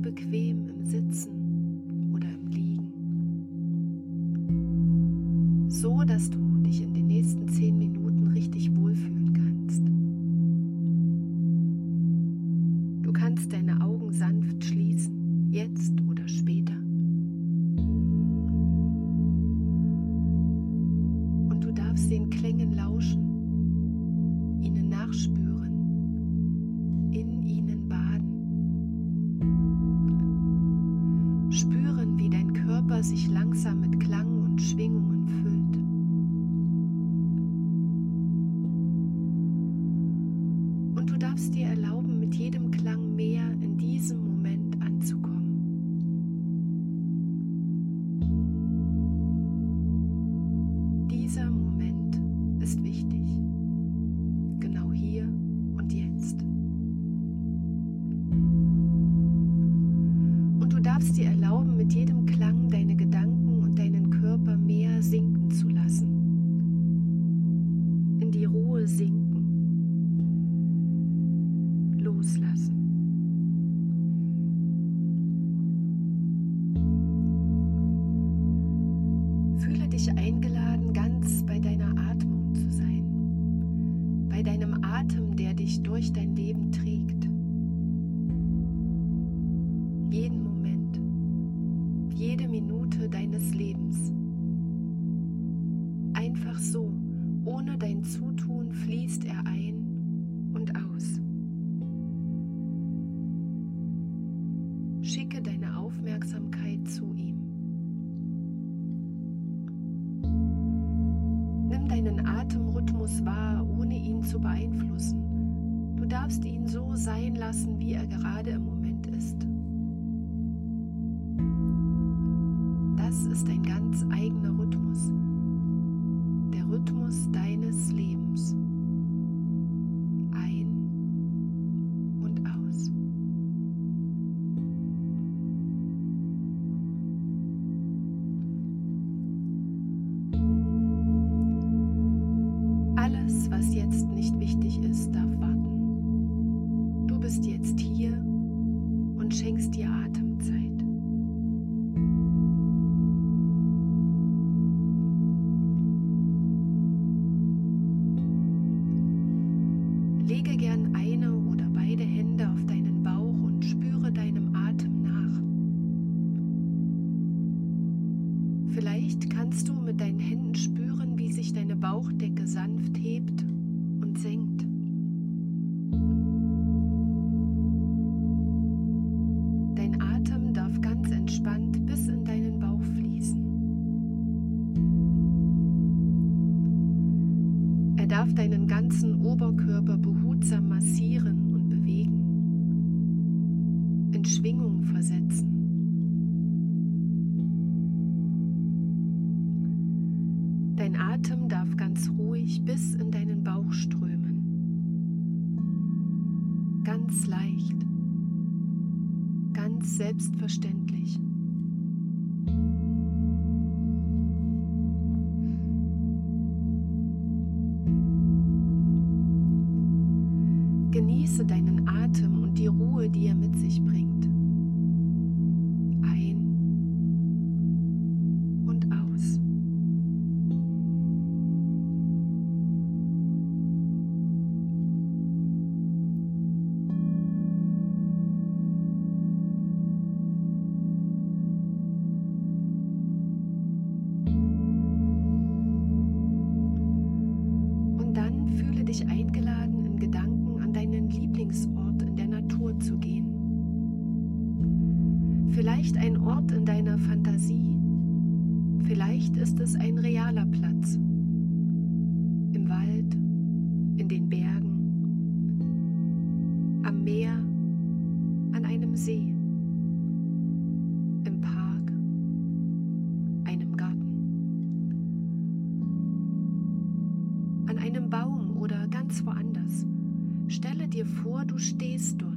wie bequem im Sitzen oder im Liegen, so dass du sich leicht. dich eingeladen, ganz bei deiner Atmung zu sein, bei deinem Atem, der dich durch dein Leben trägt. lassen, wie er gerade im Moment ist. Das ist ein ganz eigener Rhythmus, der Rhythmus deines Lebens. selbstverständlich. Vielleicht ein Ort in deiner Fantasie, vielleicht ist es ein realer Platz. Im Wald, in den Bergen, am Meer, an einem See, im Park, einem Garten, an einem Baum oder ganz woanders. Stelle dir vor, du stehst dort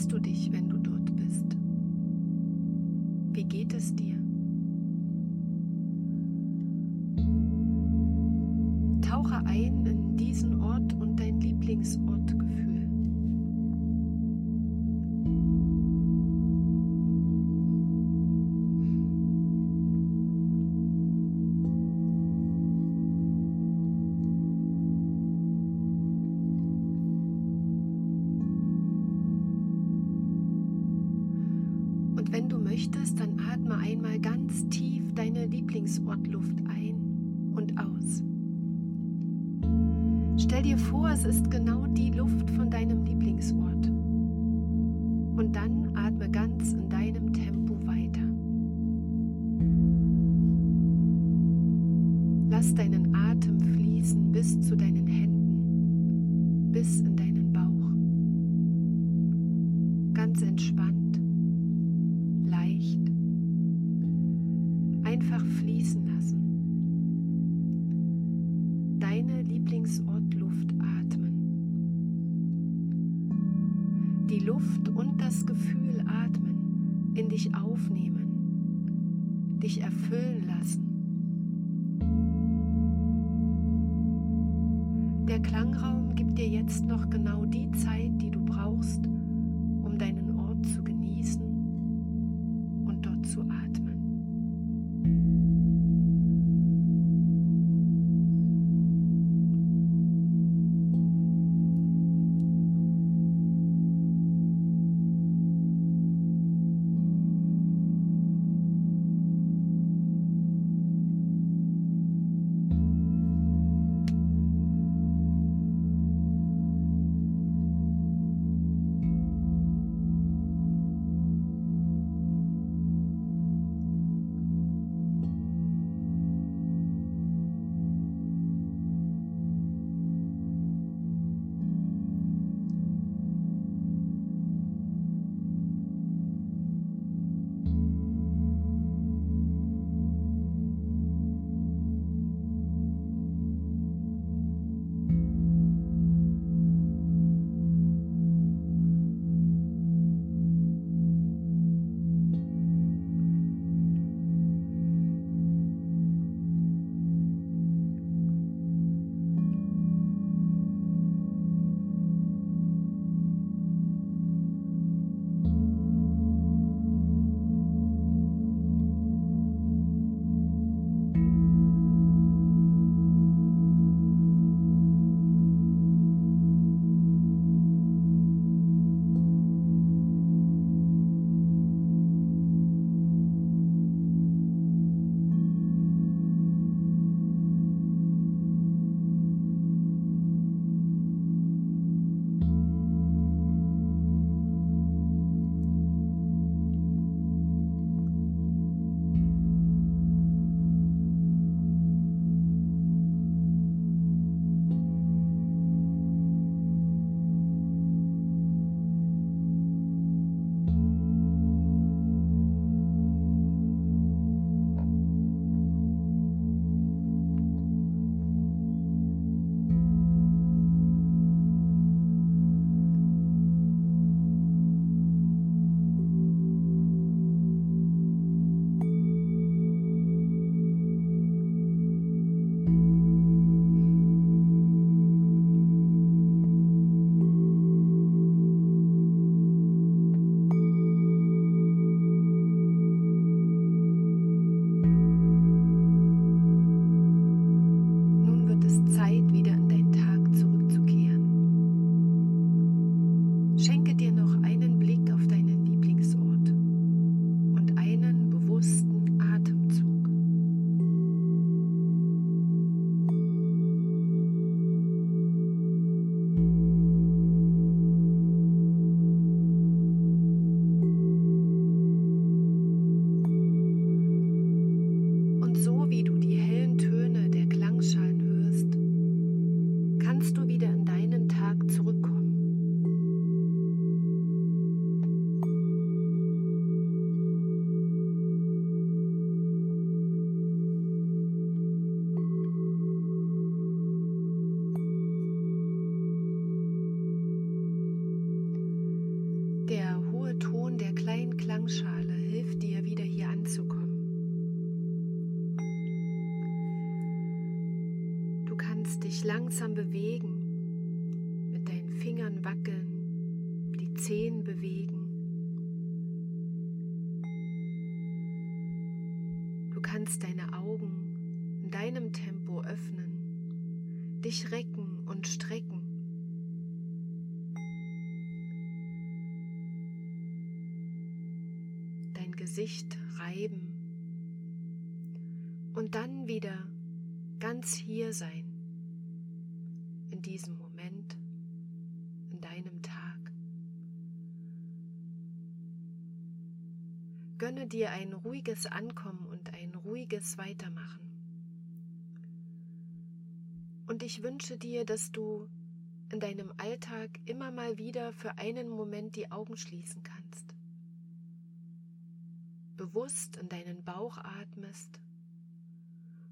fühlst du dich, wenn du dort bist? Wie geht es dir? Möchtest, dann atme einmal ganz tief deine Lieblingsortluft ein und aus. Stell dir vor, es ist genau die Luft von deinem Lieblingsort. Und dann atme ganz in deinem Tempo weiter. Lass deinen Atem fließen bis zu deinen Die Luft und das Gefühl atmen, in dich aufnehmen, dich erfüllen lassen. Der Klangraum gibt dir jetzt noch genau die Zeit, die du brauchst, um deinen Ort zu langsam bewegen, mit deinen Fingern wackeln, die Zehen bewegen. Du kannst deine Augen in deinem Tempo öffnen, dich recken und strecken. Dein Gesicht reiben und dann wieder ganz hier sein, in diesem Moment, in deinem Tag. Gönne dir ein ruhiges Ankommen und ein ruhiges Weitermachen. Und ich wünsche dir, dass du in deinem Alltag immer mal wieder für einen Moment die Augen schließen kannst. Bewusst in deinen Bauch atmest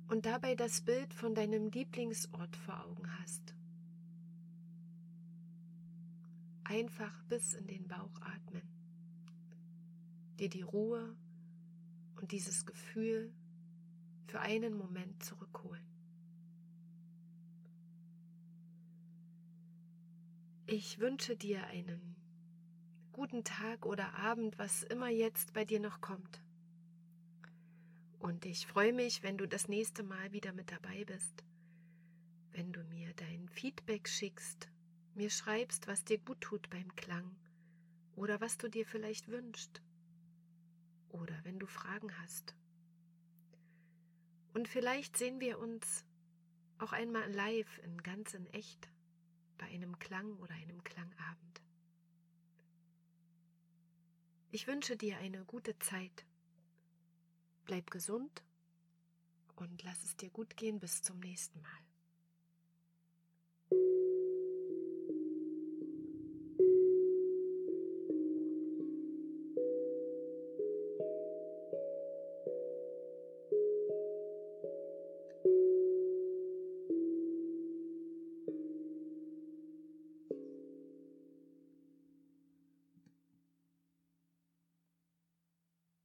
und dabei das Bild von deinem Lieblingsort vor Augen hast. Einfach bis in den Bauch atmen, dir die Ruhe und dieses Gefühl für einen Moment zurückholen. Ich wünsche dir einen guten Tag oder Abend, was immer jetzt bei dir noch kommt. Und ich freue mich, wenn du das nächste Mal wieder mit dabei bist, wenn du mir dein Feedback schickst, mir schreibst, was dir gut tut beim Klang oder was du dir vielleicht wünschst oder wenn du Fragen hast. Und vielleicht sehen wir uns auch einmal live in ganz in echt bei einem Klang oder einem Klangabend. Ich wünsche dir eine gute Zeit. Bleib gesund und lass es dir gut gehen bis zum nächsten Mal.